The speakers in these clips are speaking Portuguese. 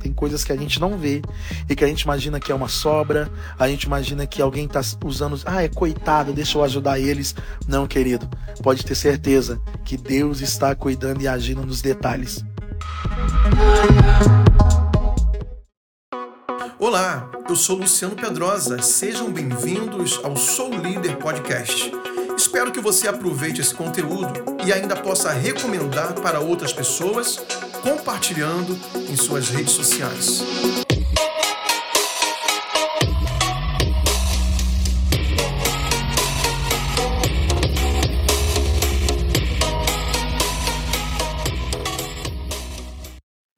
Tem coisas que a gente não vê e que a gente imagina que é uma sobra, a gente imagina que alguém está usando, ah, é coitado, deixa eu ajudar eles. Não, querido, pode ter certeza que Deus está cuidando e agindo nos detalhes. Olá, eu sou Luciano Pedrosa. Sejam bem-vindos ao Sou Líder Podcast. Espero que você aproveite esse conteúdo e ainda possa recomendar para outras pessoas, compartilhando em suas redes sociais.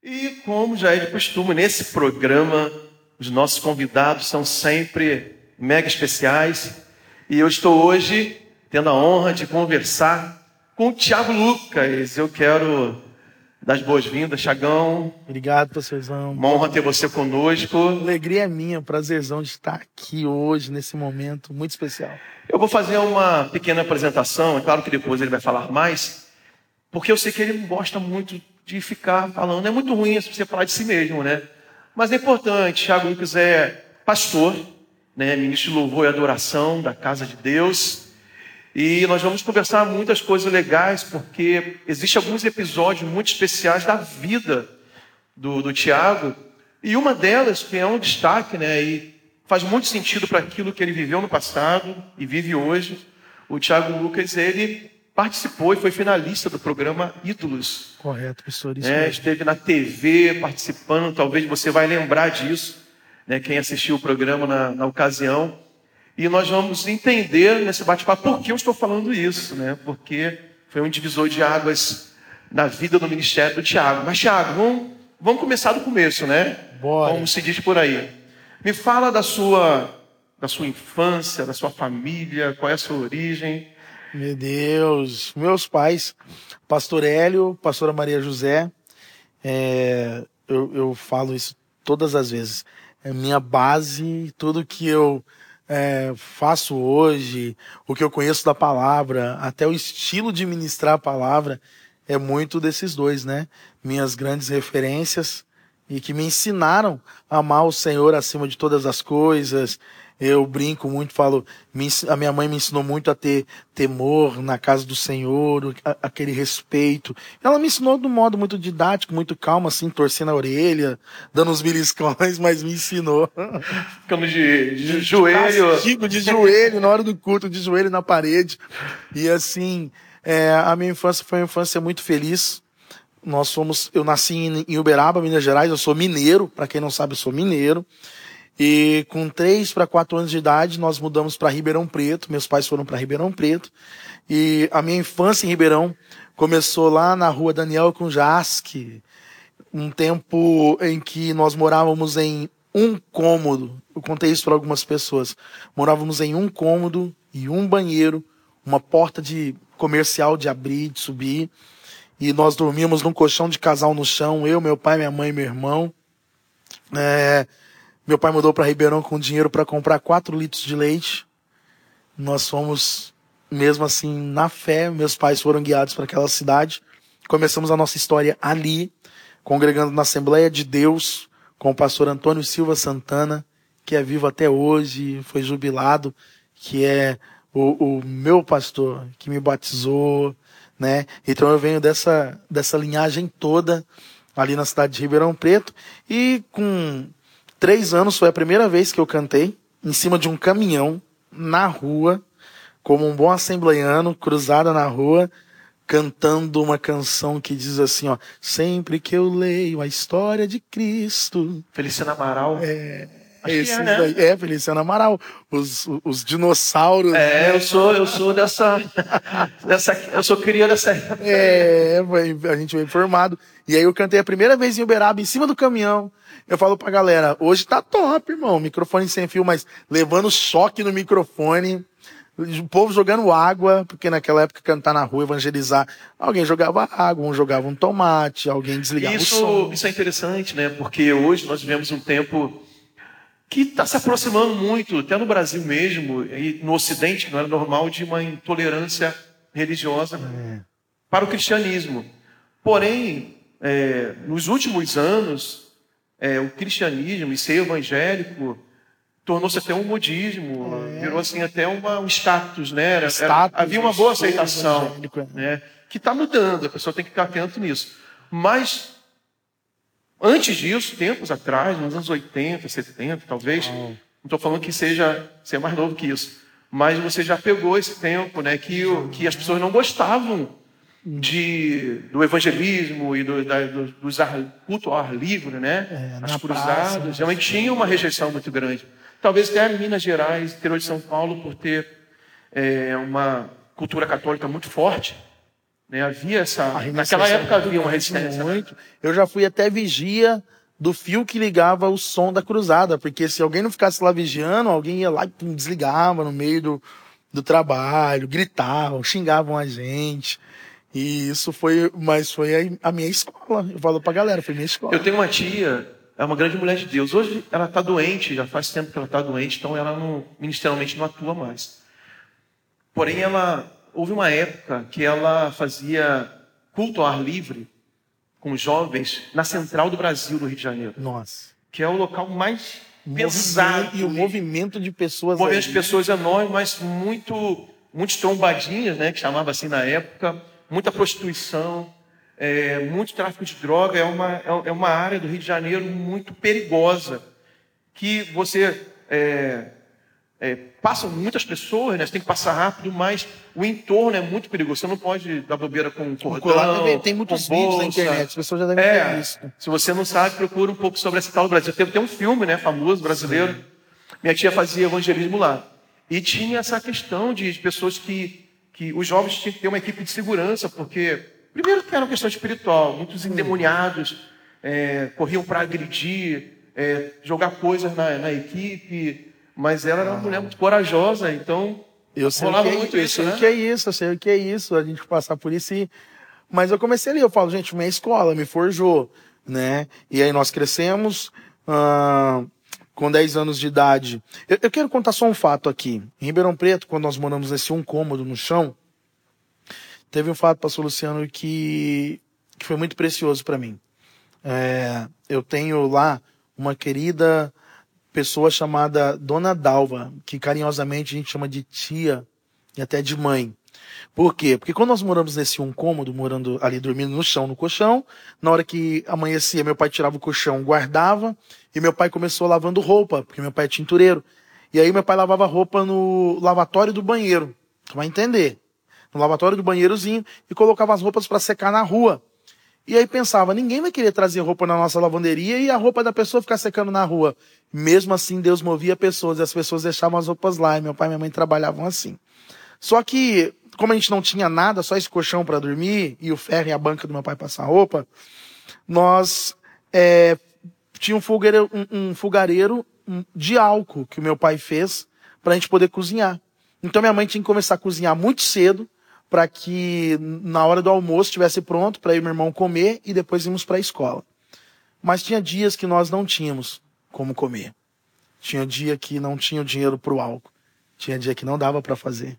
E como já é de costume, nesse programa, os nossos convidados são sempre mega especiais. E eu estou hoje tendo a honra de conversar com o Tiago Lucas. Eu quero dar as boas-vindas, Chagão. Obrigado, pastorzão. Uma honra ter você conosco. Alegria é minha, prazerzão de estar aqui hoje, nesse momento muito especial. Eu vou fazer uma pequena apresentação, é claro que depois ele vai falar mais, porque eu sei que ele gosta muito de ficar falando. É muito ruim você falar de si mesmo, né? Mas é importante. Tiago Lucas é pastor, né? ministro de louvor e adoração da casa de Deus. E nós vamos conversar muitas coisas legais, porque existem alguns episódios muito especiais da vida do, do Tiago. E uma delas, que é um destaque, né, e faz muito sentido para aquilo que ele viveu no passado e vive hoje. O Tiago Lucas, ele participou e foi finalista do programa Ídolos. Correto, professor. Isso é, esteve na TV participando, talvez você vai lembrar disso, né, quem assistiu o programa na, na ocasião. E nós vamos entender nesse bate-papo por que eu estou falando isso, né? Porque foi um divisor de águas na vida do ministério do Tiago. Mas, Tiago, vamos, vamos começar do começo, né? Bora. Como se diz por aí. Me fala da sua, da sua infância, da sua família, qual é a sua origem. Meu Deus, meus pais, pastor Hélio, pastora Maria José, é, eu, eu falo isso todas as vezes. É minha base, tudo que eu é, faço hoje, o que eu conheço da palavra, até o estilo de ministrar a palavra, é muito desses dois, né? Minhas grandes referências e que me ensinaram a amar o Senhor acima de todas as coisas, eu brinco muito, falo, a minha mãe me ensinou muito a ter temor na casa do Senhor, aquele respeito. Ela me ensinou de um modo muito didático, muito calmo, assim, torcendo a orelha, dando uns beliscões, mas me ensinou. Ficando de, de, de joelho. Castigo de joelho, na hora do culto, de joelho na parede. E assim, é, a minha infância foi uma infância muito feliz. Nós somos, eu nasci em Uberaba, Minas Gerais, eu sou mineiro, para quem não sabe, eu sou mineiro. E com três para quatro anos de idade, nós mudamos para Ribeirão Preto. Meus pais foram para Ribeirão Preto. E a minha infância em Ribeirão começou lá na rua Daniel com Jasque, um tempo em que nós morávamos em um cômodo. Eu contei isso para algumas pessoas. Morávamos em um cômodo e um banheiro, uma porta de comercial de abrir, de subir. E nós dormíamos num colchão de casal no chão, eu, meu pai, minha mãe e meu irmão. É, meu pai mudou para Ribeirão com dinheiro para comprar 4 litros de leite. Nós fomos, mesmo assim, na fé, meus pais foram guiados para aquela cidade. Começamos a nossa história ali, congregando na Assembleia de Deus, com o pastor Antônio Silva Santana, que é vivo até hoje, foi jubilado, que é o, o meu pastor, que me batizou, né? Então eu venho dessa, dessa linhagem toda ali na cidade de Ribeirão Preto e com três anos foi a primeira vez que eu cantei em cima de um caminhão na rua, como um bom assembleiano, cruzada na rua, cantando uma canção que diz assim, ó, sempre que eu leio a história de Cristo. Feliciano Amaral. É. Esse é, né? é, Feliciano Amaral, os, os dinossauros. É, né? eu sou, eu sou dessa, dessa, eu sou cria dessa. É, a gente foi informado. E aí eu cantei a primeira vez em Uberaba, em cima do caminhão. Eu falo pra galera, hoje tá top, irmão. Microfone sem fio, mas levando choque no microfone. O povo jogando água, porque naquela época cantar na rua, evangelizar, alguém jogava água, um jogava um tomate, alguém desligava isso, o som. Isso é interessante, né? Porque hoje nós vivemos um tempo que está se aproximando muito, até no Brasil mesmo, e no Ocidente, que não era normal, de uma intolerância religiosa é. para o cristianismo. Porém, é, nos últimos anos, é, o cristianismo e ser evangélico tornou-se até um modismo, é. virou assim até uma, um status, né? Era, era, havia uma boa aceitação, é. né? Que está mudando, a pessoa tem que ficar atento nisso. Mas antes disso, tempos atrás, nos anos 80, 70, talvez, oh. não estou falando que seja ser mais novo que isso, mas você já pegou esse tempo, né? Que, que as pessoas não gostavam de, do evangelismo e do, da, do, dos ar, culto ao ar livre, né? É, As cruzadas, realmente tinha uma rejeição muito grande. Talvez até Minas Gerais, interior de São Paulo, por ter é, uma cultura católica muito forte, né? Havia essa. Naquela época havia uma resistência. Muito. Eu já fui até vigia do fio que ligava o som da cruzada, porque se alguém não ficasse lá vigiando, alguém ia lá e pum, desligava no meio do, do trabalho, gritavam, xingavam a gente. E isso foi, mas foi a, a minha escola. Eu falo pra galera, foi minha escola. Eu tenho uma tia é uma grande mulher de Deus. Hoje ela está doente, já faz tempo que ela está doente, então ela não, ministerialmente não atua mais. Porém, ela houve uma época que ela fazia culto ao ar livre com jovens na central do Brasil, do Rio de Janeiro. Nossa. Que é o local mais pesado. E o movimento de pessoas. O movimento de pessoas enorme, mas muito, muitos trombadinhas, né? Que chamava assim na época, muita prostituição é, muito tráfico de droga, é uma, é uma área do Rio de Janeiro muito perigosa, que você é, é, passam muitas pessoas, né? Você tem que passar rápido, mas o entorno é muito perigoso. Você não pode dar bobeira com um cordão, Tem muitos vídeos na internet, as pessoas já devem é, ter visto. Se você não sabe, procura um pouco sobre essa tal do Brasil. Teve até um filme, né, famoso, brasileiro. Sim. Minha tia fazia evangelismo lá. E tinha essa questão de pessoas que, que os jovens tinham que ter uma equipe de segurança, porque Primeiro que era uma questão espiritual, muitos endemoniados é, corriam para agredir, é, jogar coisas na, na, equipe, mas ela era uma mulher muito corajosa, então eu sei rolava que é, muito eu isso, sei né? o que é isso, eu sei o que é isso, a gente passar por isso e... Mas eu comecei ali, eu falo, gente, minha escola me forjou, né? E aí nós crescemos ah, com 10 anos de idade. Eu, eu quero contar só um fato aqui. Em Ribeirão Preto, quando nós moramos nesse um cômodo no chão, teve um fato, pastor Luciano, que, que foi muito precioso para mim. É, eu tenho lá uma querida pessoa chamada Dona Dalva, que carinhosamente a gente chama de tia e até de mãe. Por quê? Porque quando nós moramos nesse um cômodo, morando ali dormindo no chão, no colchão, na hora que amanhecia, meu pai tirava o colchão, guardava, e meu pai começou lavando roupa, porque meu pai é tintureiro. E aí meu pai lavava roupa no lavatório do banheiro. Tu vai entender no lavatório do banheirozinho e colocava as roupas para secar na rua. E aí pensava, ninguém vai querer trazer roupa na nossa lavanderia e a roupa da pessoa ficar secando na rua. Mesmo assim, Deus movia pessoas e as pessoas deixavam as roupas lá. E meu pai e minha mãe trabalhavam assim. Só que, como a gente não tinha nada, só esse colchão para dormir e o ferro e a banca do meu pai passar roupa, nós é, tinha um fogareiro, um, um fogareiro de álcool que o meu pai fez para a gente poder cozinhar. Então minha mãe tinha que começar a cozinhar muito cedo para que na hora do almoço estivesse pronto para ir meu irmão comer e depois irmos para a escola. Mas tinha dias que nós não tínhamos como comer. Tinha dia que não tinha o dinheiro para o álcool. Tinha dia que não dava para fazer.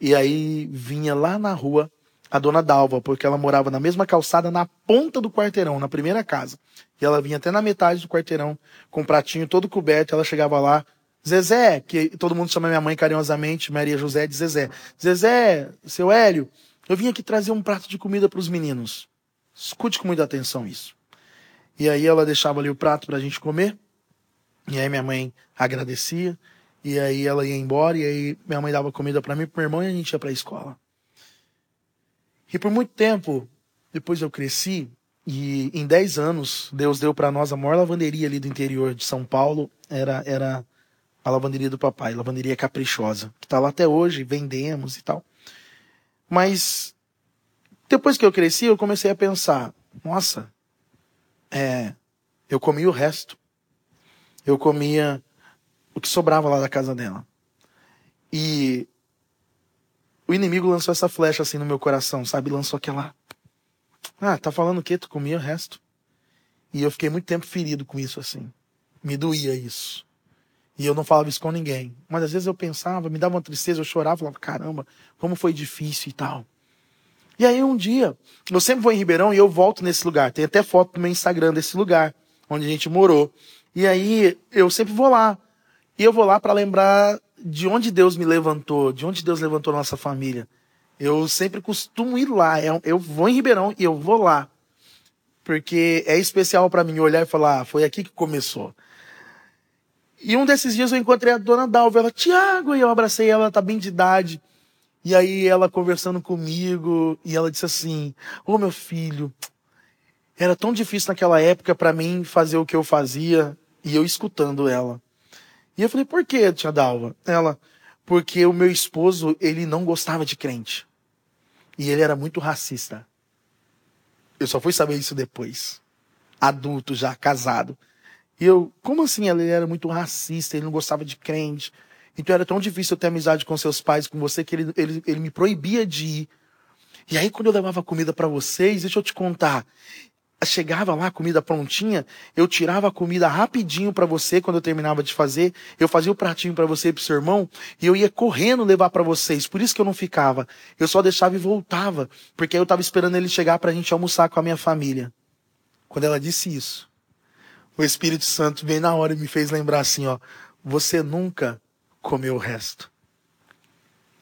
E aí vinha lá na rua a dona Dalva, porque ela morava na mesma calçada, na ponta do quarteirão, na primeira casa. E ela vinha até na metade do quarteirão, com o pratinho todo coberto. Ela chegava lá, Zezé, que todo mundo chama minha mãe carinhosamente, Maria José de Zezé. Zezé, seu Hélio, eu vim aqui trazer um prato de comida para os meninos. Escute com muita atenção isso. E aí ela deixava ali o prato para a gente comer. E aí minha mãe agradecia. E aí ela ia embora. E aí minha mãe dava comida para mim para meu irmão e a gente ia para a escola. E por muito tempo, depois eu cresci, e em 10 anos, Deus deu para nós a maior lavanderia ali do interior de São Paulo. Era, era a lavanderia do papai, lavanderia caprichosa, que está lá até hoje, vendemos e tal. Mas depois que eu cresci, eu comecei a pensar, nossa, é, eu comia o resto. Eu comia o que sobrava lá da casa dela. E o inimigo lançou essa flecha assim no meu coração, sabe? Lançou aquela. Ah, tá falando o quê? Tu comia o resto. E eu fiquei muito tempo ferido com isso assim. Me doía isso. E eu não falava isso com ninguém. Mas às vezes eu pensava, me dava uma tristeza, eu chorava, falava, caramba, como foi difícil e tal. E aí um dia, eu sempre vou em Ribeirão e eu volto nesse lugar. Tem até foto no meu Instagram desse lugar, onde a gente morou. E aí eu sempre vou lá. E eu vou lá para lembrar de onde Deus me levantou, de onde Deus levantou a nossa família. Eu sempre costumo ir lá. É eu vou em Ribeirão e eu vou lá. Porque é especial para mim olhar e falar, ah, foi aqui que começou. E um desses dias eu encontrei a dona Dalva, ela, Tiago, e eu abracei ela, ela tá bem de idade. E aí ela conversando comigo, e ela disse assim: Ô oh, meu filho, era tão difícil naquela época para mim fazer o que eu fazia, e eu escutando ela. E eu falei: Por que, tia Dalva? Ela, porque o meu esposo, ele não gostava de crente. E ele era muito racista. Eu só fui saber isso depois. Adulto já, casado. E eu, como assim? Ele era muito racista, ele não gostava de crente. Então era tão difícil eu ter amizade com seus pais, com você, que ele, ele, ele me proibia de ir. E aí, quando eu levava comida para vocês, deixa eu te contar. Chegava lá, comida prontinha, eu tirava a comida rapidinho para você quando eu terminava de fazer, eu fazia o pratinho para você e pro seu irmão, e eu ia correndo levar para vocês. Por isso que eu não ficava. Eu só deixava e voltava, porque eu tava esperando ele chegar pra gente almoçar com a minha família. Quando ela disse isso, o Espírito Santo veio na hora e me fez lembrar assim, ó, você nunca comeu o resto.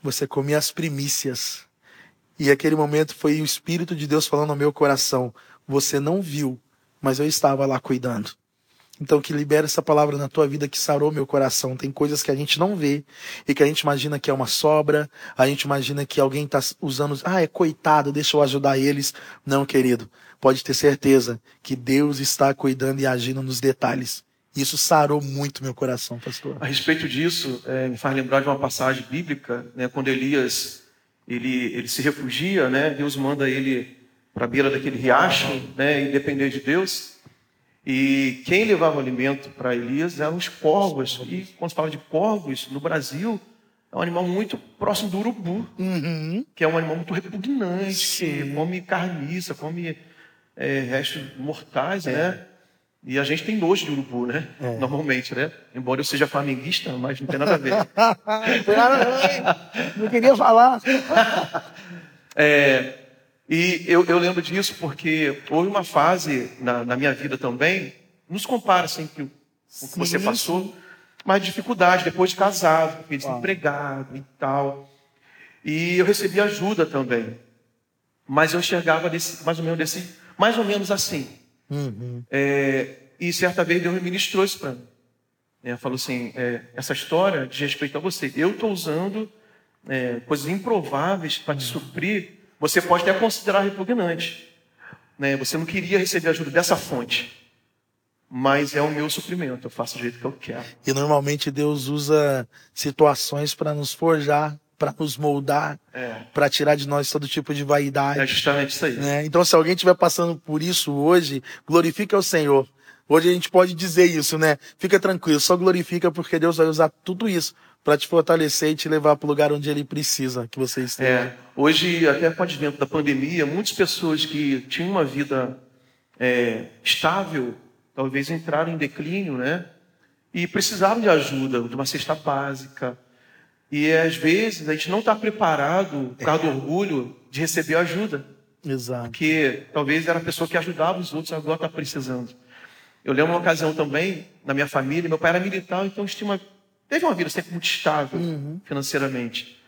Você comia as primícias. E aquele momento foi o Espírito de Deus falando ao meu coração: Você não viu, mas eu estava lá cuidando. Então, que libera essa palavra na tua vida que sarou meu coração. Tem coisas que a gente não vê e que a gente imagina que é uma sobra, a gente imagina que alguém está usando, ah, é coitado, deixa eu ajudar eles. Não, querido, pode ter certeza que Deus está cuidando e agindo nos detalhes. Isso sarou muito meu coração, pastor. A respeito disso, é, me faz lembrar de uma passagem bíblica, né, quando Elias ele, ele se refugia, né, Deus manda ele para a beira daquele riacho, né, e depender de Deus. E quem levava alimento para Elias eram os corvos. E quando se fala de corvos, no Brasil, é um animal muito próximo do urubu, uhum. que é um animal muito repugnante, Sim. que come carniça, come é, restos mortais, é. né? E a gente tem nojo de urubu, né? É. Normalmente, né? Embora eu seja flamenguista, mas não tem nada a ver. não queria falar. é, e eu, eu, lembro disso porque houve uma fase na, na minha vida também, nos compara sempre com o que você passou, mas dificuldade depois de casado, fiquei desempregado e tal. E eu recebi ajuda também. Mas eu enxergava desse, mais ou menos desse, mais ou menos assim. Uhum. É, e certa vez Deus me ministrou isso para mim. É, falou assim: é, essa história de respeito a você, eu estou usando é, coisas improváveis para te suprir. Você pode até considerar repugnante. Né? Você não queria receber ajuda dessa fonte mas é o meu suprimento, eu faço do jeito que eu quero. E normalmente Deus usa situações para nos forjar para nos moldar, é. para tirar de nós todo tipo de vaidade. É justamente isso aí. Né? Então, se alguém estiver passando por isso hoje, glorifique ao Senhor. Hoje a gente pode dizer isso, né? Fica tranquilo, só glorifica porque Deus vai usar tudo isso para te fortalecer e te levar para o lugar onde Ele precisa que você esteja. É, hoje, até com o advento da pandemia, muitas pessoas que tinham uma vida é, estável, talvez entraram em declínio, né? E precisavam de ajuda, de uma cesta básica, e às vezes a gente não está preparado, por causa do orgulho, de receber ajuda. Exato. Porque talvez era a pessoa que ajudava os outros, agora está precisando. Eu lembro uma ocasião também, na minha família, meu pai era militar, então uma, teve uma vida sempre muito estável uhum. financeiramente.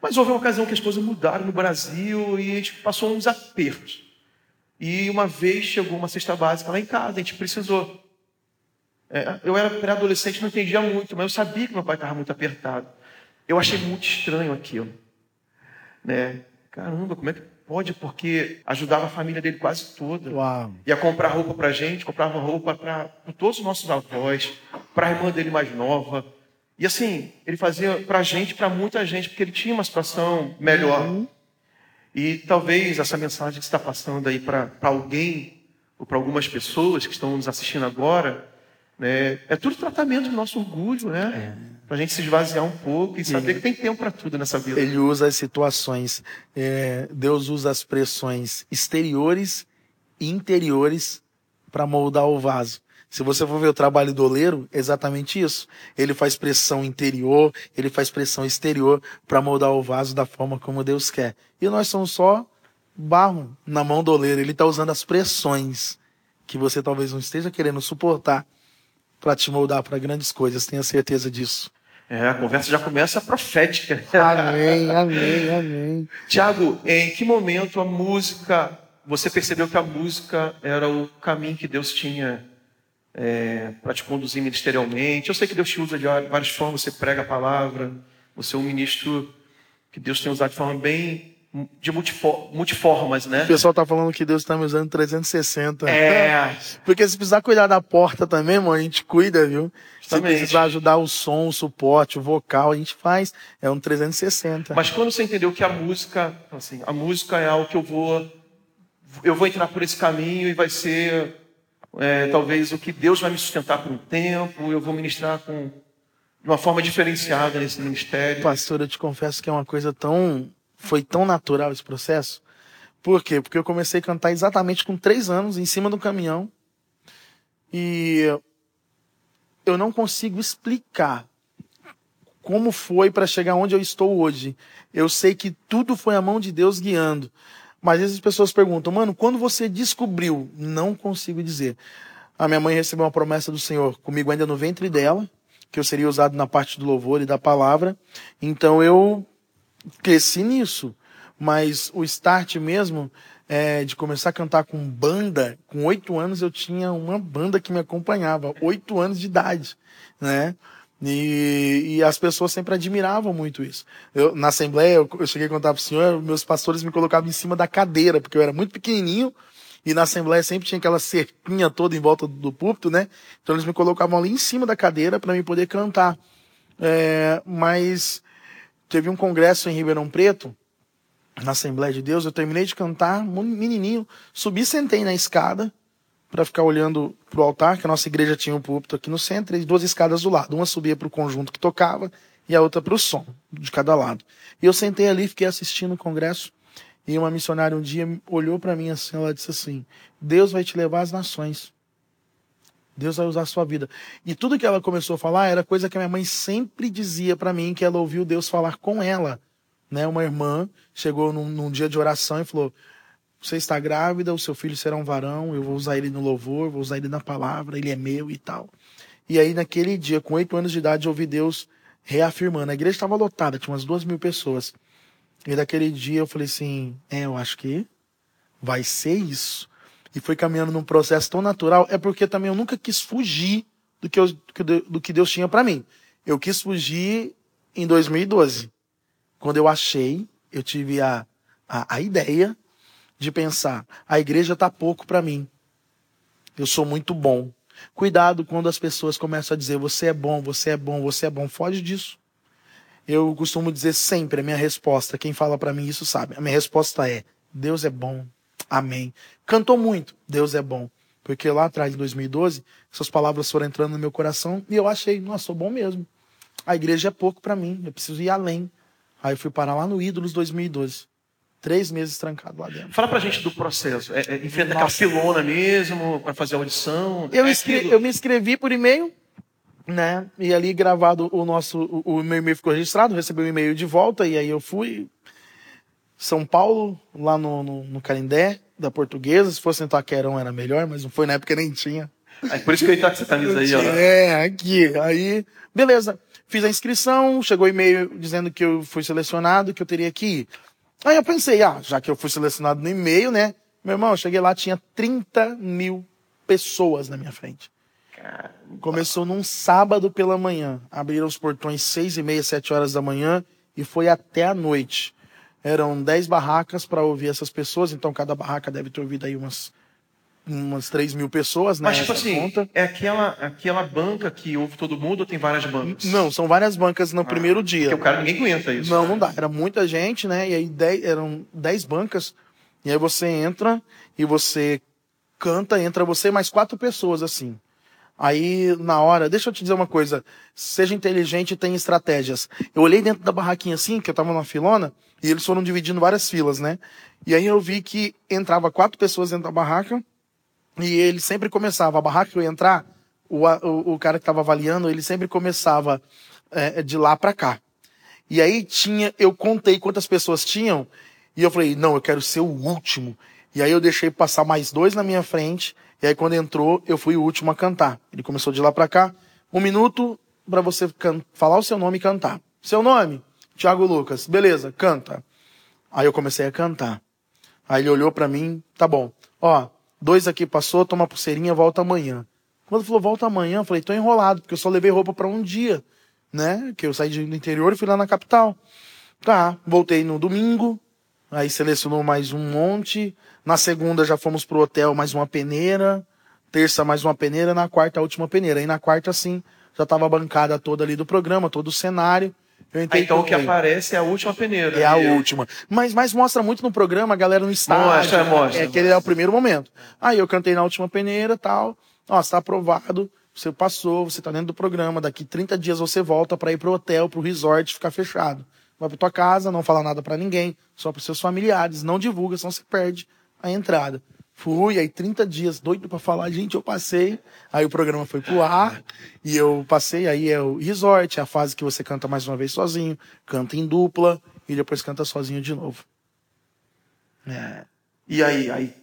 Mas houve uma ocasião que as coisas mudaram no Brasil e a gente passou uns apertos. E uma vez chegou uma cesta básica lá em casa, a gente precisou. É, eu era pré-adolescente, não entendia muito, mas eu sabia que meu pai estava muito apertado. Eu achei muito estranho aquilo. Né? Caramba, como é que pode? Porque ajudava a família dele quase toda. Uau. Ia comprar roupa para gente, comprava roupa para todos os nossos avós, para a irmã dele mais nova. E assim, ele fazia para a gente, para muita gente, porque ele tinha uma situação melhor. Uhum. E talvez essa mensagem que está passando aí para alguém, ou para algumas pessoas que estão nos assistindo agora, né, é tudo tratamento do nosso orgulho, né? É para a gente se esvaziar um pouco e saber que tem tempo para tudo nessa vida. Ele usa as situações, é, Deus usa as pressões exteriores e interiores para moldar o vaso. Se você for ver o trabalho do oleiro, é exatamente isso. Ele faz pressão interior, ele faz pressão exterior para moldar o vaso da forma como Deus quer. E nós somos só barro na mão do oleiro. Ele está usando as pressões que você talvez não esteja querendo suportar para te moldar para grandes coisas. Tenha certeza disso. É, a conversa já começa profética. Amém, amém, amém. Tiago, em que momento a música, você percebeu que a música era o caminho que Deus tinha é, para te conduzir ministerialmente? Eu sei que Deus te usa de várias formas, você prega a palavra, você é um ministro que Deus tem usado de forma bem de multiformas, né? O pessoal tá falando que Deus está me usando 360. É. Porque se precisar cuidar da porta também, mano, a gente cuida, viu? Justamente. Se precisar ajudar o som, o suporte, o vocal, a gente faz. É um 360. Mas quando você entendeu que a música, assim, a música é algo que eu vou, eu vou entrar por esse caminho e vai ser é, talvez o que Deus vai me sustentar por um tempo, eu vou ministrar com de uma forma diferenciada nesse ministério. Pastor, eu te confesso que é uma coisa tão foi tão natural esse processo. Por quê? Porque eu comecei a cantar exatamente com três anos, em cima do caminhão. E eu não consigo explicar como foi para chegar onde eu estou hoje. Eu sei que tudo foi a mão de Deus guiando. Mas às vezes as pessoas perguntam, mano, quando você descobriu? Não consigo dizer. A minha mãe recebeu uma promessa do Senhor comigo ainda no ventre dela, que eu seria usado na parte do louvor e da palavra. Então eu cresci nisso. Mas o start mesmo é, de começar a cantar com banda, com oito anos eu tinha uma banda que me acompanhava, oito anos de idade, né? E, e, as pessoas sempre admiravam muito isso. Eu, na Assembleia, eu, eu cheguei a contar para o senhor, meus pastores me colocavam em cima da cadeira, porque eu era muito pequenininho, e na Assembleia sempre tinha aquela cerquinha toda em volta do púlpito, né? Então eles me colocavam ali em cima da cadeira para me poder cantar. É, mas teve um congresso em Ribeirão Preto, na Assembleia de Deus, eu terminei de cantar, menininho, subi, sentei na escada para ficar olhando pro altar, que a nossa igreja tinha um púlpito aqui no centro, e duas escadas do lado. Uma subia para o conjunto que tocava e a outra para o som, de cada lado. E eu sentei ali, fiquei assistindo o congresso, e uma missionária um dia olhou para mim assim, ela disse assim: Deus vai te levar às nações. Deus vai usar a sua vida. E tudo que ela começou a falar era coisa que a minha mãe sempre dizia para mim, que ela ouviu Deus falar com ela. Né? Uma irmã chegou num, num, dia de oração e falou: Você está grávida, o seu filho será um varão, eu vou usar ele no louvor, vou usar ele na palavra, ele é meu e tal. E aí, naquele dia, com oito anos de idade, eu ouvi Deus reafirmando. A igreja estava lotada, tinha umas duas mil pessoas. E naquele dia eu falei assim: É, eu acho que vai ser isso e foi caminhando num processo tão natural, é porque também eu nunca quis fugir do que, eu, do que Deus tinha para mim. Eu quis fugir em 2012, quando eu achei, eu tive a, a, a ideia de pensar: a igreja tá pouco para mim. Eu sou muito bom. Cuidado quando as pessoas começam a dizer: você é bom, você é bom, você é bom. Foge disso. Eu costumo dizer sempre a minha resposta. Quem fala para mim isso sabe. A minha resposta é: Deus é bom. Amém. Cantou muito, Deus é bom. Porque lá atrás, em 2012, essas palavras foram entrando no meu coração e eu achei, nossa, sou bom mesmo. A igreja é pouco para mim, eu preciso ir além. Aí eu fui parar lá no Ídolos 2012. Três meses trancado lá dentro. Fala pra gente do processo. É, é, enfrenta aquela filona mesmo, para fazer a audição. Eu, é eu me inscrevi por e-mail, né? E ali gravado o nosso. O, o meu e-mail ficou registrado, recebi o um e-mail de volta, e aí eu fui, são Paulo, lá no, no, no Carindé, da Portuguesa. Se fosse em Itaquerão era melhor, mas não foi na época nem tinha. É por isso que eu com essa camisa aí, ó. É, aqui. Aí, beleza. Fiz a inscrição, chegou e-mail dizendo que eu fui selecionado, que eu teria que ir. Aí eu pensei, ah, já que eu fui selecionado no e-mail, né? Meu irmão, eu cheguei lá, tinha 30 mil pessoas na minha frente. Começou num sábado pela manhã. Abriram os portões seis e meia, sete horas da manhã e foi até a noite eram 10 barracas para ouvir essas pessoas, então cada barraca deve ter ouvido aí umas, umas 3 mil pessoas, né? Mas, tipo assim, conta. é aquela, aquela banca que ouve todo mundo ou tem várias bancas? Não, são várias bancas no ah, primeiro dia. Porque o cara ninguém aguenta isso. Não, né? não dá. Era muita gente, né? E aí dez, eram 10 bancas. E aí você entra e você canta, entra você mais quatro pessoas assim. Aí, na hora, deixa eu te dizer uma coisa. Seja inteligente e tenha estratégias. Eu olhei dentro da barraquinha assim, que eu tava numa filona, e eles foram dividindo várias filas, né? E aí eu vi que entrava quatro pessoas dentro da barraca, e ele sempre começava, a barraca que eu ia entrar, o, o, o cara que estava avaliando, ele sempre começava é, de lá para cá. E aí tinha, eu contei quantas pessoas tinham, E eu falei, não, eu quero ser o último. E aí eu deixei passar mais dois na minha frente. E aí quando entrou, eu fui o último a cantar. Ele começou de lá para cá. Um minuto para você falar o seu nome e cantar. Seu nome? Tiago Lucas. Beleza, canta. Aí eu comecei a cantar. Aí ele olhou para mim, tá bom. Ó, dois aqui passou, toma pulseirinha, volta amanhã. Quando falou volta amanhã, eu falei, tô enrolado, porque eu só levei roupa para um dia, né? Que eu saí do interior e fui lá na capital. Tá, voltei no domingo, aí selecionou mais um monte. Na segunda já fomos pro hotel, mais uma peneira. Terça, mais uma peneira. Na quarta, a última peneira. Aí na quarta, sim, já tava a bancada toda ali do programa, todo o cenário. Ah, então o que aparece é a última peneira. É a última. Mas, mas mostra muito no programa, a galera no estádio. Mostra, mostra. É aquele é o primeiro momento. Aí eu cantei na última peneira tal. Ó, está aprovado, você passou, você está dentro do programa, daqui 30 dias você volta para ir pro hotel, pro resort, ficar fechado. Vai para tua casa, não fala nada para ninguém, só para seus familiares, não divulga, senão você perde a entrada. Fui, aí 30 dias, doido para falar, gente, eu passei. Aí o programa foi pro ar, e eu passei, aí é o resort, é a fase que você canta mais uma vez sozinho, canta em dupla, e depois canta sozinho de novo. É. E aí, aí,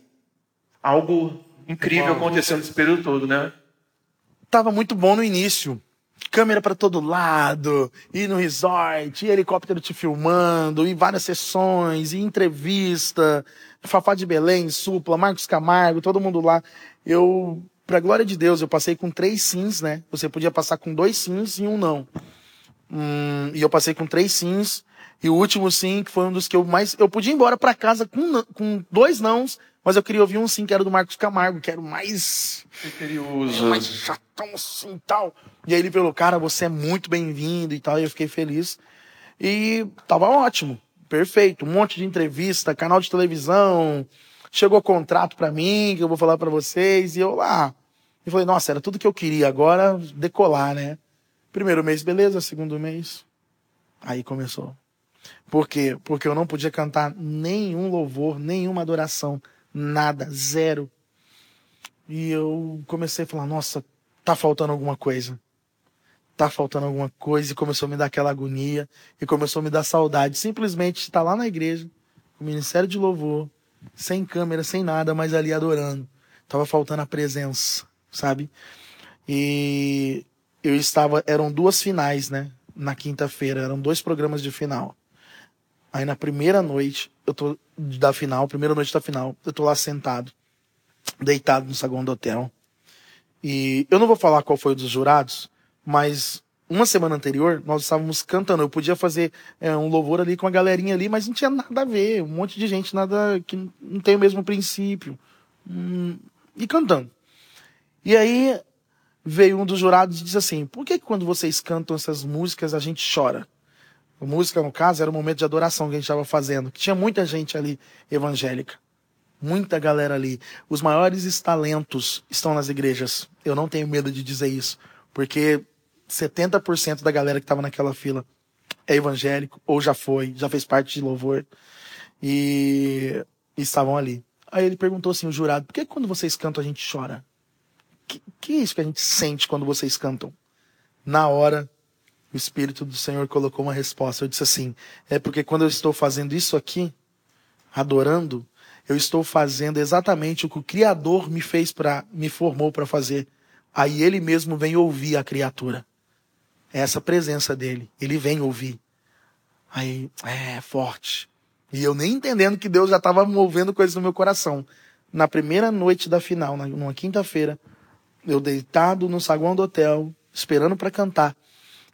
algo incrível acontecendo esse período todo, né? Tava muito bom no início câmera para todo lado, e no resort, e helicóptero te filmando, e várias sessões, e entrevista, Fafá de Belém, Supla, Marcos Camargo, todo mundo lá. Eu, pra glória de Deus, eu passei com três sims, né? Você podia passar com dois sims e um não. Hum, e eu passei com três sims, e o último sim, que foi um dos que eu mais. Eu podia ir embora para casa com, com dois nãos, mas eu queria ouvir um sim que era do Marcos Camargo, que era o mais. Misterioso. Mais chatão assim tal. E aí ele falou, cara, você é muito bem-vindo e tal. E eu fiquei feliz. E tava ótimo. Perfeito. Um monte de entrevista, canal de televisão. Chegou contrato para mim, que eu vou falar para vocês. E eu lá. E falei, nossa, era tudo que eu queria. Agora decolar, né? Primeiro mês, beleza. Segundo mês. Aí começou. Por quê? Porque eu não podia cantar nenhum louvor, nenhuma adoração nada, zero. E eu comecei a falar, nossa, tá faltando alguma coisa. Tá faltando alguma coisa. E começou a me dar aquela agonia. E começou a me dar saudade. Simplesmente estar lá na igreja, o ministério de louvor, sem câmera, sem nada, mas ali adorando. Tava faltando a presença, sabe? E eu estava. Eram duas finais, né? Na quinta-feira. Eram dois programas de final. Aí na primeira noite, eu tô da final, primeira noite da final, eu tô lá sentado, deitado no saguão do hotel. E eu não vou falar qual foi um dos jurados, mas uma semana anterior nós estávamos cantando. Eu podia fazer é, um louvor ali com a galerinha ali, mas não tinha nada a ver. Um monte de gente, nada que não tem o mesmo princípio. Hum, e cantando. E aí veio um dos jurados e disse assim: Por que, que quando vocês cantam essas músicas a gente chora? A música, no caso, era o momento de adoração que a gente estava fazendo. Tinha muita gente ali evangélica. Muita galera ali. Os maiores talentos estão nas igrejas. Eu não tenho medo de dizer isso. Porque 70% da galera que estava naquela fila é evangélico, ou já foi, já fez parte de louvor. E, e estavam ali. Aí ele perguntou assim, o jurado, por que quando vocês cantam a gente chora? Que, que é isso que a gente sente quando vocês cantam? Na hora, o Espírito do Senhor colocou uma resposta. Eu disse assim: é porque quando eu estou fazendo isso aqui, adorando, eu estou fazendo exatamente o que o Criador me fez para, me formou para fazer. Aí ele mesmo vem ouvir a criatura. É essa presença dele. Ele vem ouvir. Aí, é forte. E eu nem entendendo que Deus já estava movendo coisas no meu coração. Na primeira noite da final, numa quinta-feira, eu deitado no saguão do hotel, esperando para cantar.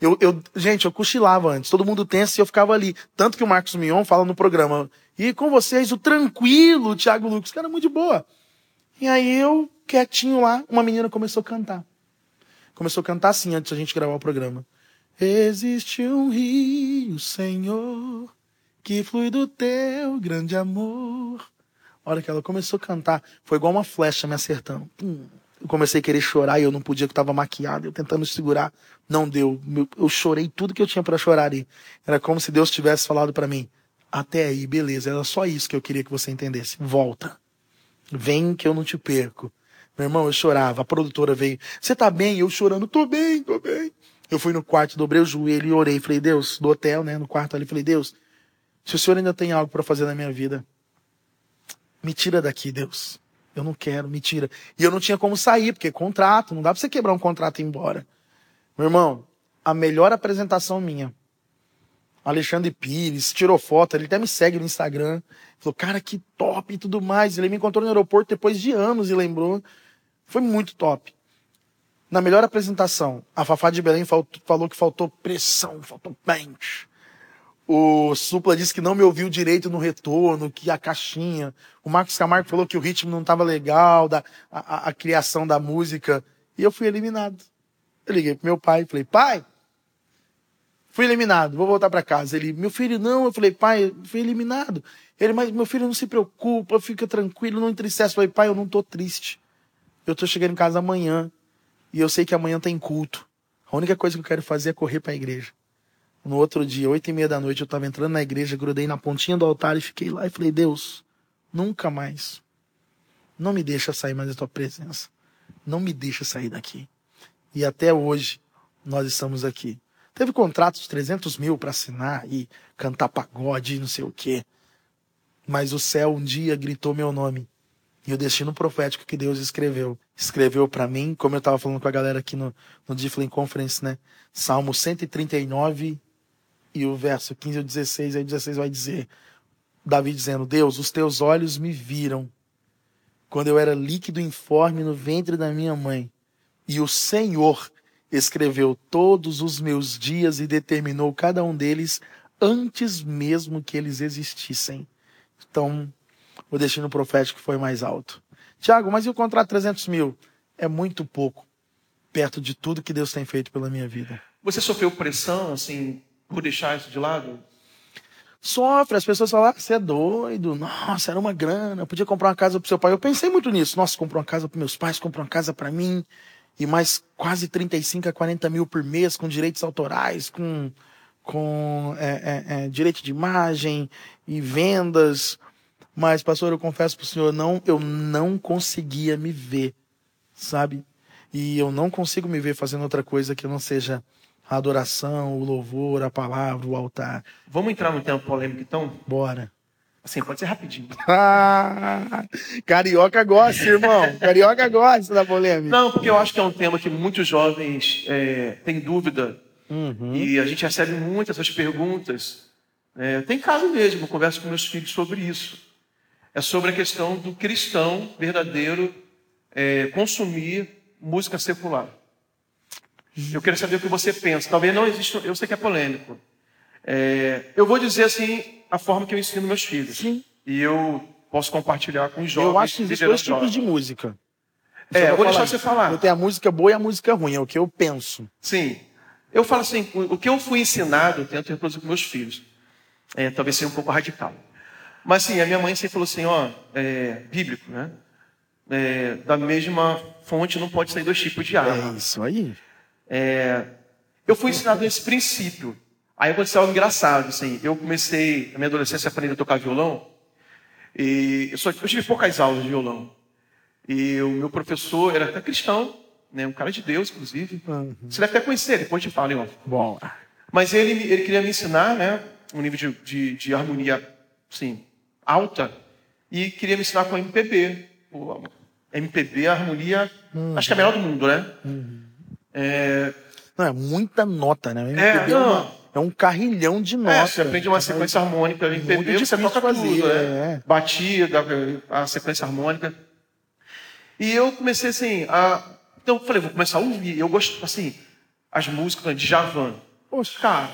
Eu, eu, gente, eu cochilava antes, todo mundo tenso e eu ficava ali. Tanto que o Marcos Mion fala no programa, e com vocês o tranquilo Thiago Lucas, cara, muito de boa. E aí eu, quietinho lá, uma menina começou a cantar. Começou a cantar assim antes da gente gravar o programa. Existe um rio, Senhor, que flui do teu grande amor. A hora que ela começou a cantar, foi igual uma flecha me acertando. Pum. Eu comecei a querer chorar e eu não podia, que eu estava maquiado, eu tentando segurar. Não deu. Eu chorei tudo que eu tinha para chorar ali. Era como se Deus tivesse falado para mim: até aí, beleza, era só isso que eu queria que você entendesse. Volta. Vem que eu não te perco. Meu irmão, eu chorava. A produtora veio: Você tá bem? Eu chorando: Tô bem, tô bem. Eu fui no quarto, dobrei o joelho e orei. Falei: Deus, do hotel, né? No quarto ali. Falei: Deus, Se o Senhor ainda tem algo para fazer na minha vida, me tira daqui, Deus. Eu não quero, me tira. E eu não tinha como sair, porque contrato, não dá para você quebrar um contrato e ir embora. Meu irmão, a melhor apresentação minha. Alexandre Pires tirou foto, ele até me segue no Instagram. Falou, cara, que top e tudo mais. Ele me encontrou no aeroporto depois de anos e lembrou. Foi muito top. Na melhor apresentação, a Fafá de Belém falou que faltou pressão, faltou pente. O Supla disse que não me ouviu direito no retorno, que a caixinha. O Marcos Camargo falou que o ritmo não estava legal, da, a, a, criação da música. E eu fui eliminado. Eu liguei pro meu pai e falei, pai, fui eliminado, vou voltar para casa. Ele, meu filho, não. Eu falei, pai, fui eliminado. Ele, mas meu filho, não se preocupa, fica tranquilo, não entristece. Eu falei, pai, eu não tô triste. Eu tô chegando em casa amanhã. E eu sei que amanhã tem culto. A única coisa que eu quero fazer é correr para a igreja. No outro dia, oito e meia da noite, eu estava entrando na igreja, grudei na pontinha do altar e fiquei lá e falei, Deus, nunca mais. Não me deixa sair mais da tua presença. Não me deixa sair daqui. E até hoje, nós estamos aqui. Teve contratos de 300 mil para assinar e cantar pagode e não sei o quê. Mas o céu um dia gritou meu nome. E o destino profético que Deus escreveu. Escreveu para mim, como eu estava falando com a galera aqui no, no Difflin Conference, né? Salmo 139, e o verso 15 ao 16, aí 16 vai dizer, Davi dizendo, Deus, os teus olhos me viram quando eu era líquido informe no ventre da minha mãe. E o Senhor escreveu todos os meus dias e determinou cada um deles antes mesmo que eles existissem. Então, o destino profético foi mais alto. Tiago, mas e o contrato 300 mil? É muito pouco, perto de tudo que Deus tem feito pela minha vida. Você sofreu pressão, assim, por deixar isso de lado? Sofre, as pessoas falam, ah, você é doido, nossa, era uma grana, podia comprar uma casa para seu pai. Eu pensei muito nisso, nossa, comprou uma casa para meus pais, comprou uma casa para mim, e mais quase 35 a 40 mil por mês, com direitos autorais, com, com é, é, é, direito de imagem e vendas. Mas, pastor, eu confesso para o senhor, não, eu não conseguia me ver, sabe? E eu não consigo me ver fazendo outra coisa que não seja a adoração, o louvor, a palavra, o altar. Vamos entrar no tempo polêmico então? Bora. Assim, pode ser rapidinho. Carioca gosta, irmão. Carioca gosta da polêmica. Não, porque eu acho que é um tema que muitos jovens é, têm dúvida. Uhum. E a gente recebe muitas essas perguntas. É, tem caso mesmo, eu converso com meus filhos sobre isso. É sobre a questão do cristão verdadeiro é, consumir música secular. Eu quero saber o que você pensa. Talvez não exista, eu sei que é polêmico. É, eu vou dizer assim a forma que eu ensino meus filhos. Sim. E eu posso compartilhar com os jovens. Eu acho que existem dois tipos de música. É, eu vou deixar você falar. Eu tenho a música boa e a música ruim, é o que eu penso. Sim. Eu falo assim, o que eu fui ensinado, eu tento reproduzir com meus filhos. É, talvez seja um pouco radical. Mas sim, a minha mãe sempre falou assim, ó, é, bíblico, né? É, da mesma fonte não pode sair dois tipos de água. É isso aí. É, eu fui ensinado nesse princípio. Aí aconteceu algo engraçado, assim. Eu comecei, na minha adolescência, a aprender a tocar violão. E eu, só, eu tive poucas aulas de violão. E o meu professor era até cristão, né? Um cara de Deus, inclusive. Uhum. Você deve até conhecer, depois te falo, hein, Bom. Mas ele, ele queria me ensinar, né? Um nível de, de, de harmonia, assim, alta. E queria me ensinar com MPB. Pô, MPB, a harmonia, uhum. acho que é a melhor do mundo, né? Uhum. É... Não, é muita nota, né? MPB é, é, uma, é um carrilhão de notas. É, você aprende uma sequência harmônica no MPB, você toca fazer, tudo, né? É. Batida, a sequência harmônica. E eu comecei assim, a... Então eu falei, vou começar a ouvir. Eu gosto, assim, as músicas de Javan. Poxa, cara,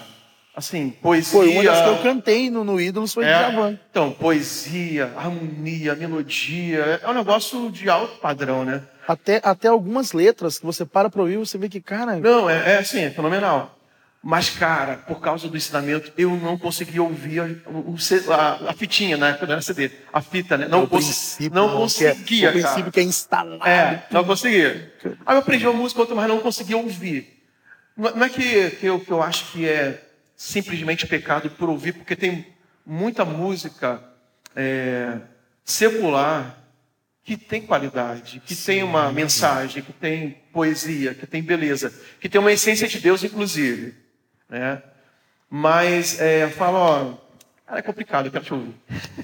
assim, poesia... Foi uma das que eu cantei no, no Ídolos, foi é, de Javan. Então, poesia, harmonia, melodia, é um negócio de alto padrão, né? Até, até algumas letras que você para para ouvir, você vê que, cara. Não, é, é assim, é fenomenal. Mas, cara, por causa do ensinamento, eu não conseguia ouvir a, a, a fitinha, né? Quando era CD. A fita, né? Não, cons não conseguia. É, o princípio que é instalado. É, não conseguia. Aí eu aprendi uma música, outra, mas não conseguia ouvir. Não é que, que, eu, que eu acho que é simplesmente pecado por ouvir, porque tem muita música é, secular que tem qualidade, que Sim. tem uma mensagem, que tem poesia, que tem beleza, que tem uma essência de Deus, inclusive. Né? Mas é, fala, ó, Cara, é complicado, eu quero te ouvir.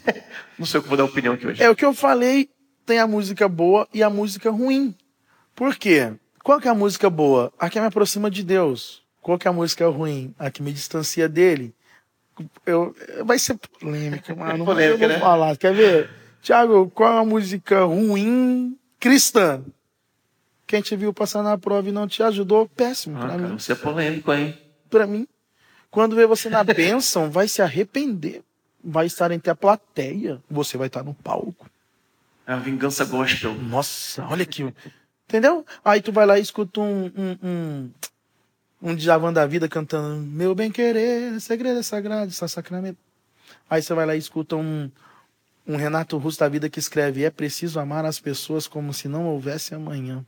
não sei o que vou dar opinião aqui hoje. É o que eu falei, tem a música boa e a música ruim. Por quê? Qual que é a música boa? A que me aproxima de Deus. Qual que é a música ruim? A que me distancia dele. Eu, vai ser polêmica, mano. É polêmica, eu vou né? falar. Quer ver? Tiago, qual é a música ruim cristã? Quem te viu passar na prova e não te ajudou, péssimo ah, pra cara, mim. Você é polêmico, hein? Pra mim. Quando vê você na bênção, vai se arrepender. Vai estar entre a plateia. Você vai estar no palco. É a vingança gospel. Nossa, olha aqui. Entendeu? Aí tu vai lá e escuta um, um, um, um Djavan da vida cantando Meu bem querer, segredo é sagrado, está sacramento. Aí você vai lá e escuta um, um Renato Russo da vida que escreve É preciso amar as pessoas como se não houvesse amanhã.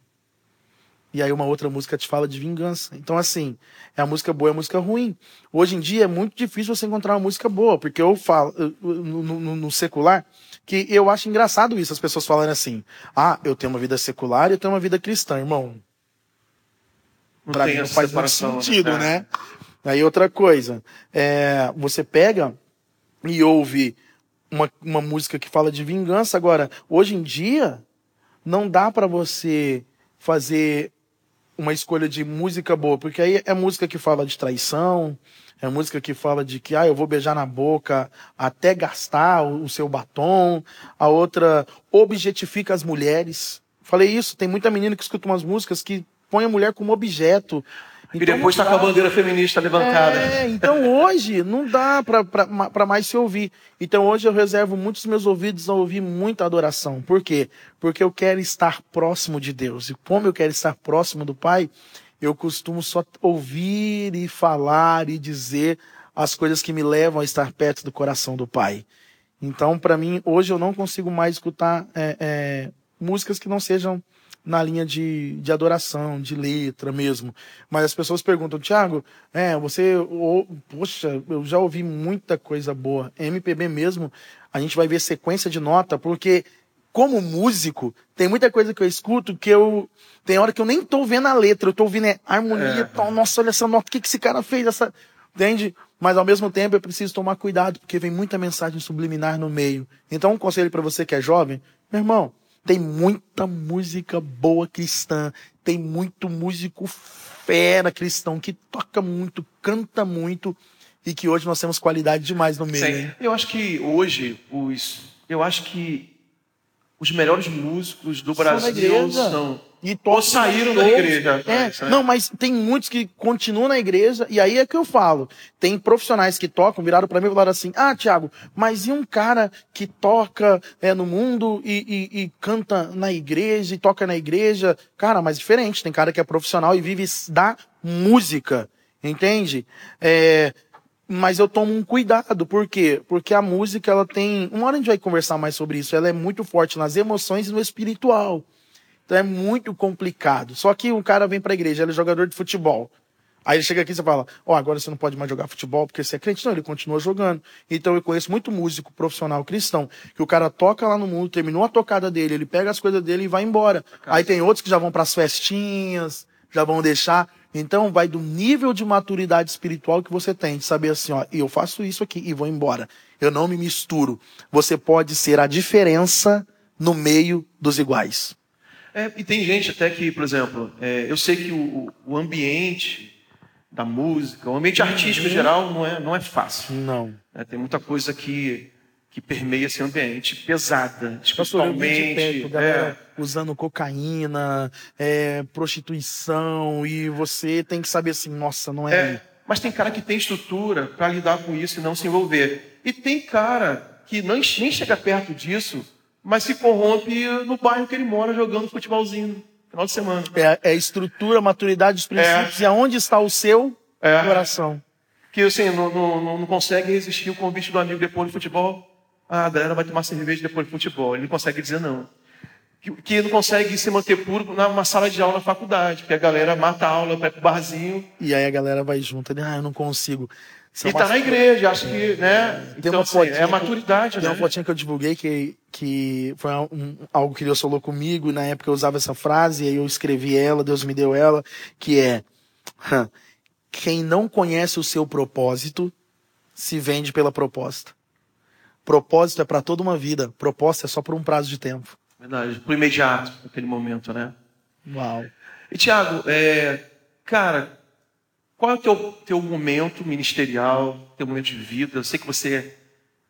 E aí uma outra música te fala de vingança. Então, assim, é a música boa e a música ruim. Hoje em dia é muito difícil você encontrar uma música boa, porque eu falo no, no, no secular que eu acho engraçado isso, as pessoas falarem assim: ah, eu tenho uma vida secular e eu tenho uma vida cristã, irmão. Pra mim não faz muito né? sentido, né? né? Aí outra coisa, é, você pega e ouve uma, uma música que fala de vingança. Agora, hoje em dia, não dá para você fazer uma escolha de música boa, porque aí é música que fala de traição, é música que fala de que ah, eu vou beijar na boca até gastar o seu batom. A outra objetifica as mulheres. Falei isso, tem muita menina que escuta umas músicas que põe a mulher como objeto. Então, e depois está com a bandeira feminista levantada. É, então hoje não dá para mais se ouvir. Então hoje eu reservo muitos meus ouvidos a ouvir muita adoração. Por quê? Porque eu quero estar próximo de Deus. E como eu quero estar próximo do Pai, eu costumo só ouvir e falar e dizer as coisas que me levam a estar perto do coração do Pai. Então, para mim, hoje eu não consigo mais escutar é, é, músicas que não sejam na linha de, de adoração, de letra mesmo. Mas as pessoas perguntam, Tiago, é, você, ou, poxa, eu já ouvi muita coisa boa. MPB mesmo, a gente vai ver sequência de nota, porque como músico, tem muita coisa que eu escuto que eu. Tem hora que eu nem tô vendo a letra, eu tô ouvindo a harmonia, é. Tal, nossa, olha essa nota, o que, que esse cara fez? Essa... Entende? Mas ao mesmo tempo eu preciso tomar cuidado, porque vem muita mensagem subliminar no meio. Então, um conselho para você que é jovem, meu irmão, tem muita música boa cristã, tem muito músico fera cristão que toca muito, canta muito e que hoje nós temos qualidade demais no meio. Sim. Eu acho que hoje os, eu acho que os melhores músicos do Brasil são e Ou saíram da igreja. É, né? Não, mas tem muitos que continuam na igreja, e aí é que eu falo. Tem profissionais que tocam, viraram para mim e falaram assim: Ah, Tiago, mas e um cara que toca é, no mundo e, e, e, canta na igreja e toca na igreja? Cara, mas diferente. Tem cara que é profissional e vive da música, entende? É, mas eu tomo um cuidado, por quê? Porque a música, ela tem. Uma hora a gente vai conversar mais sobre isso, ela é muito forte nas emoções e no espiritual. Então é muito complicado. Só que um cara vem para a igreja, ele é jogador de futebol. Aí ele chega aqui e você fala: Ó, oh, agora você não pode mais jogar futebol porque você é crente. Não, ele continua jogando. Então eu conheço muito músico profissional cristão que o cara toca lá no mundo, terminou a tocada dele, ele pega as coisas dele e vai embora. Aí tem outros que já vão para as festinhas, já vão deixar. Então vai do nível de maturidade espiritual que você tem, de saber assim: ó, eu faço isso aqui e vou embora. Eu não me misturo. Você pode ser a diferença no meio dos iguais. É, e tem gente até que, por exemplo, é, eu sei que o, o, ambiente da música, o ambiente artístico em geral não é, não é fácil. Não. É, tem muita coisa que, que permeia esse ambiente, pesada, espiritualmente. Perto, galera é. usando cocaína, é, prostituição, e você tem que saber assim, nossa, não é. é mas tem cara que tem estrutura para lidar com isso e não se envolver. E tem cara que não, nem chega perto disso mas se corrompe no bairro que ele mora jogando futebolzinho final de semana. É, é estrutura, maturidade, os princípios, é. e aonde está o seu é. coração. Que assim, não, não, não consegue resistir o convite do amigo depois do futebol. Ah, a galera vai tomar cerveja depois do futebol. Ele não consegue dizer não. Que, que não consegue se manter puro numa sala de aula na faculdade, porque a galera mata a aula, vai pro barzinho. E aí a galera vai junto, ah, eu não consigo. São e está na igreja, acho que, né? Tem então, uma assim, é a maturidade, tem né? Tem uma fotinha que eu divulguei que, que foi um, algo que Deus falou comigo, e na época eu usava essa frase, e aí eu escrevi ela, Deus me deu ela, que é: quem não conhece o seu propósito se vende pela proposta. Propósito é para toda uma vida, propósito é só por um prazo de tempo. Verdade, pro imediato, naquele momento, né? Uau. E Tiago, é, cara, qual é o teu, teu momento ministerial, teu momento de vida? Eu sei que você é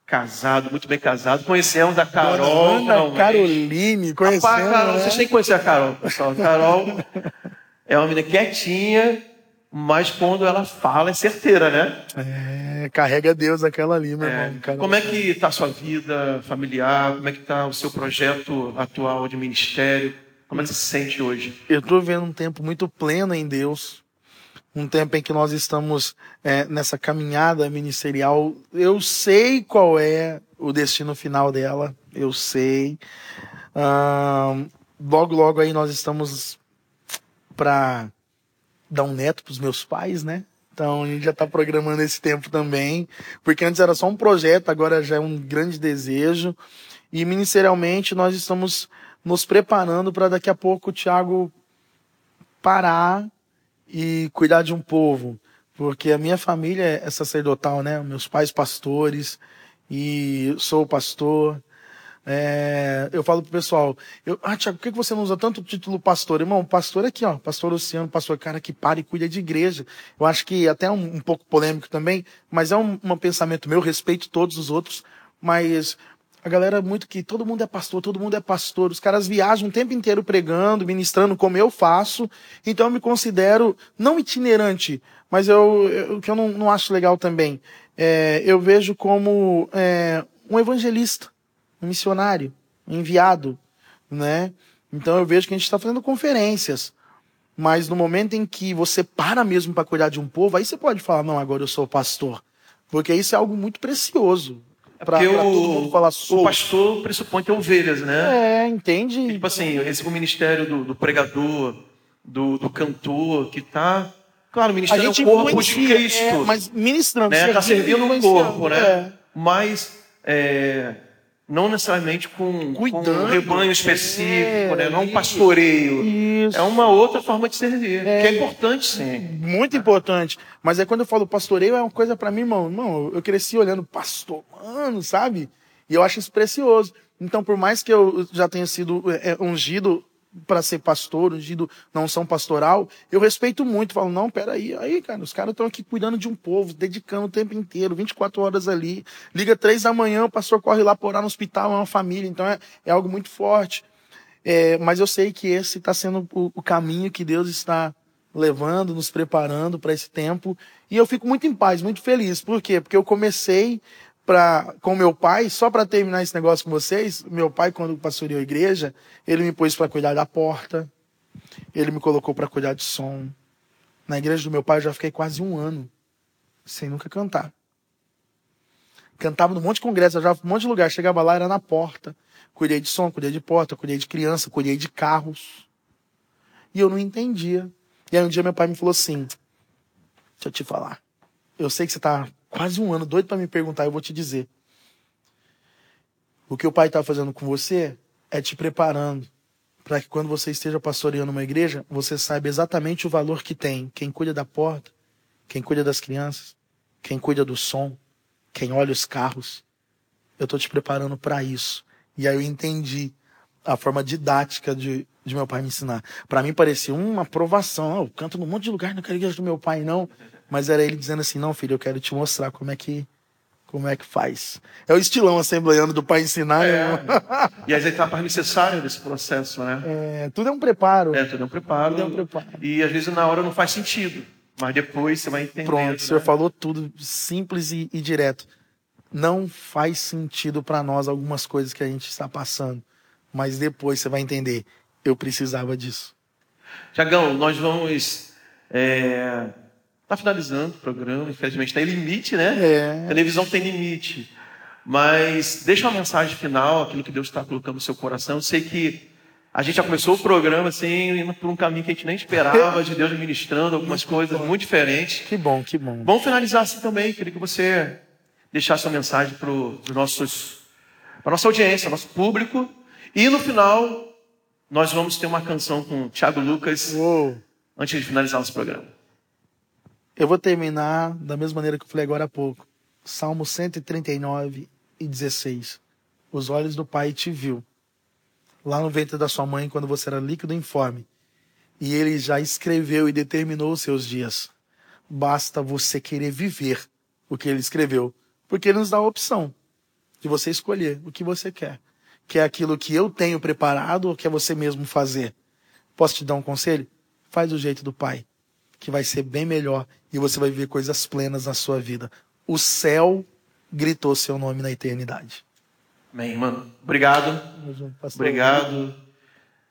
casado, muito bem casado. Conhecemos a Carol. Dona Ana Caroline, conhecemos. Rapaz, Carol, né? Vocês têm que conhecer a Carol, pessoal. A Carol é uma menina quietinha, mas quando ela fala é certeira, né? É, carrega Deus aquela ali, meu É. irmão. Carol. Como é que está a sua vida familiar? Como é que está o seu projeto atual de ministério? Como é que você se sente hoje? Eu estou vendo um tempo muito pleno em Deus. Um tempo em que nós estamos é, nessa caminhada ministerial. Eu sei qual é o destino final dela. Eu sei. Logo, logo aí nós estamos para dar um neto para os meus pais, né? Então a gente já está programando esse tempo também. Porque antes era só um projeto, agora já é um grande desejo. E ministerialmente nós estamos nos preparando para daqui a pouco o Tiago parar e cuidar de um povo, porque a minha família é sacerdotal, né? Meus pais pastores e sou pastor. É, eu falo pro pessoal, eu, ah, Tiago, por que você não usa tanto o título pastor? Irmão, pastor aqui, ó, pastor Luciano, pastor cara que para e cuida de igreja. Eu acho que até um, um pouco polêmico também, mas é um, um pensamento meu, respeito todos os outros, mas a galera muito que todo mundo é pastor, todo mundo é pastor. Os caras viajam o tempo inteiro pregando, ministrando como eu faço. Então eu me considero não itinerante, mas eu, o que eu não, não acho legal também, é, eu vejo como é, um evangelista, um missionário, um enviado, né? Então eu vejo que a gente está fazendo conferências. Mas no momento em que você para mesmo para cuidar de um povo, aí você pode falar, não, agora eu sou pastor. Porque isso é algo muito precioso. Para Porque todo mundo falar o sou. pastor pressupõe ter ovelhas, né? É, entende? Tipo assim, esse o ministério do, do pregador, do, do cantor, que tá. Claro, o A ministério é o gente corpo de Cristo. é, mas ministrando, né? Tá servindo o corpo, né? é. Mas é, não necessariamente com, com Cuidando. um rebanho específico, É, né? Não um pastoreio. Isso. É uma outra forma de servir, que é importante sim. Muito importante. Mas é quando eu falo pastoreio, é uma coisa pra mim, irmão. Irmão, eu cresci olhando pastor, mano, sabe? E eu acho isso precioso. Então, por mais que eu já tenha sido é, ungido para ser pastor, ungido na unção pastoral, eu respeito muito. Falo, não, peraí, aí, cara, os caras estão aqui cuidando de um povo, dedicando o tempo inteiro, 24 horas ali. Liga três da manhã, o pastor corre lá por orar no hospital, é uma família. Então, é, é algo muito forte. É, mas eu sei que esse está sendo o, o caminho que Deus está levando, nos preparando para esse tempo. E eu fico muito em paz, muito feliz. Por quê? Porque eu comecei pra, com meu pai, só para terminar esse negócio com vocês. Meu pai, quando pastoreou a igreja, ele me pôs para cuidar da porta, ele me colocou para cuidar de som. Na igreja do meu pai eu já fiquei quase um ano sem nunca cantar. Cantava num monte de congresso, já um monte de lugar. Chegava lá, era na porta. Cuidei de som, cuidei de porta, cuidei de criança, cuidei de carros. E eu não entendia. E aí um dia meu pai me falou assim: Deixa eu te falar. Eu sei que você tá quase um ano doido para me perguntar, eu vou te dizer. O que o pai tá fazendo com você é te preparando para que quando você esteja pastoreando uma igreja, você saiba exatamente o valor que tem quem cuida da porta, quem cuida das crianças, quem cuida do som, quem olha os carros. Eu estou te preparando para isso. E aí eu entendi a forma didática de, de meu pai me ensinar. Para mim parecia uma aprovação. Ah, Eu canto num monte de lugar, não quero igreja do meu pai, não. Mas era ele dizendo assim: não, filho, eu quero te mostrar como é que, como é que faz. É o estilão assembleiano do pai ensinar. É. né? E as etapas necessárias desse processo, né? É, tudo é um preparo. É, tudo é um preparo. Tudo é um preparo. E às vezes na hora não faz sentido. Mas depois você vai entender. Pronto, o senhor falou tudo simples e, e direto. Não faz sentido para nós algumas coisas que a gente está passando, mas depois você vai entender. Eu precisava disso. Tiagão, nós vamos. É... Tá finalizando o programa, infelizmente tem limite, né? É. A televisão tem limite. Mas deixa uma mensagem final, aquilo que Deus está colocando no seu coração. Eu sei que a gente já começou o programa assim, indo por um caminho que a gente nem esperava, de Deus ministrando algumas coisas muito diferentes. Que bom, que bom. Vamos finalizar assim também. Queria que você deixasse uma mensagem para para nossa audiência, nosso público. E no final, nós vamos ter uma canção com o Thiago Lucas Uou. antes de finalizar nosso programa. Eu vou terminar da mesma maneira que eu falei agora há pouco. Salmo 139, e 16. Os olhos do Pai te viu lá no ventre da sua mãe quando você era líquido e informe. E ele já escreveu e determinou os seus dias. Basta você querer viver o que ele escreveu, porque ele nos dá a opção de você escolher o que você quer. Quer aquilo que eu tenho preparado ou quer você mesmo fazer? Posso te dar um conselho? Faz do jeito do Pai, que vai ser bem melhor e você vai viver coisas plenas na sua vida. O céu gritou seu nome na eternidade. Amém, mano. Obrigado. Obrigado.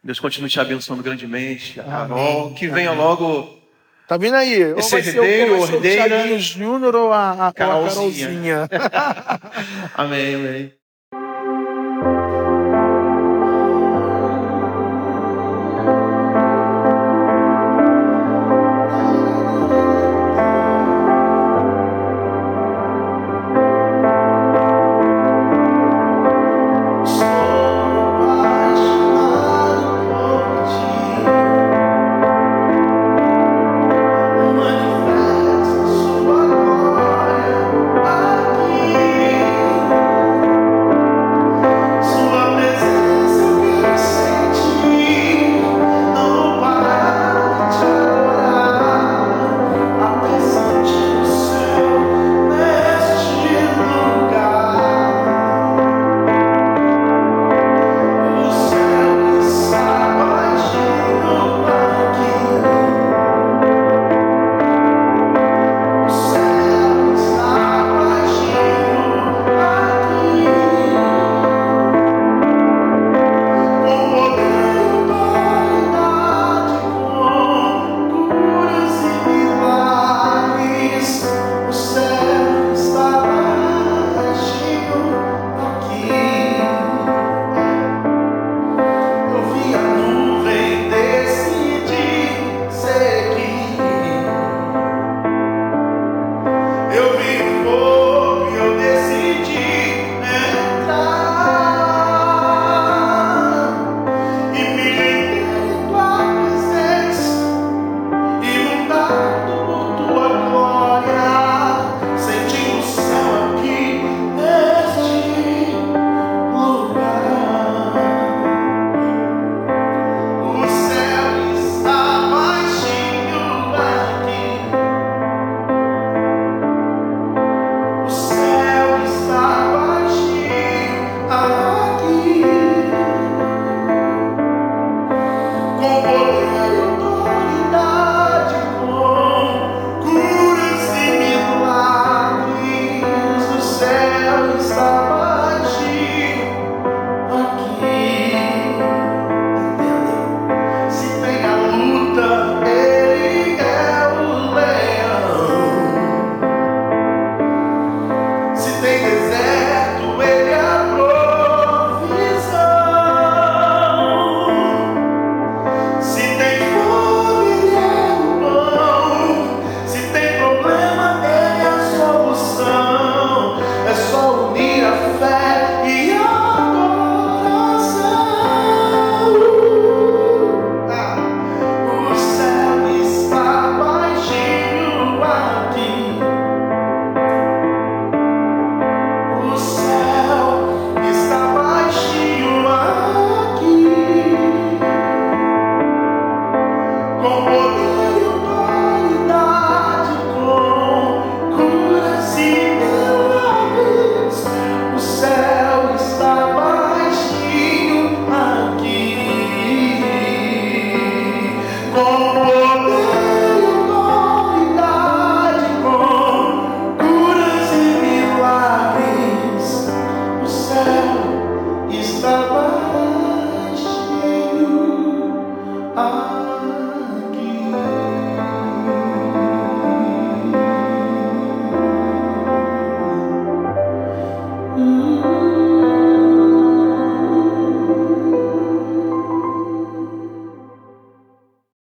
Deus continue te abençoando grandemente. A Carol, que venha logo. Tá vindo aí. Esse herdeiro, herdeira. O Júnior ou a, a, Carolzinha. Carolzinha. amém, amém.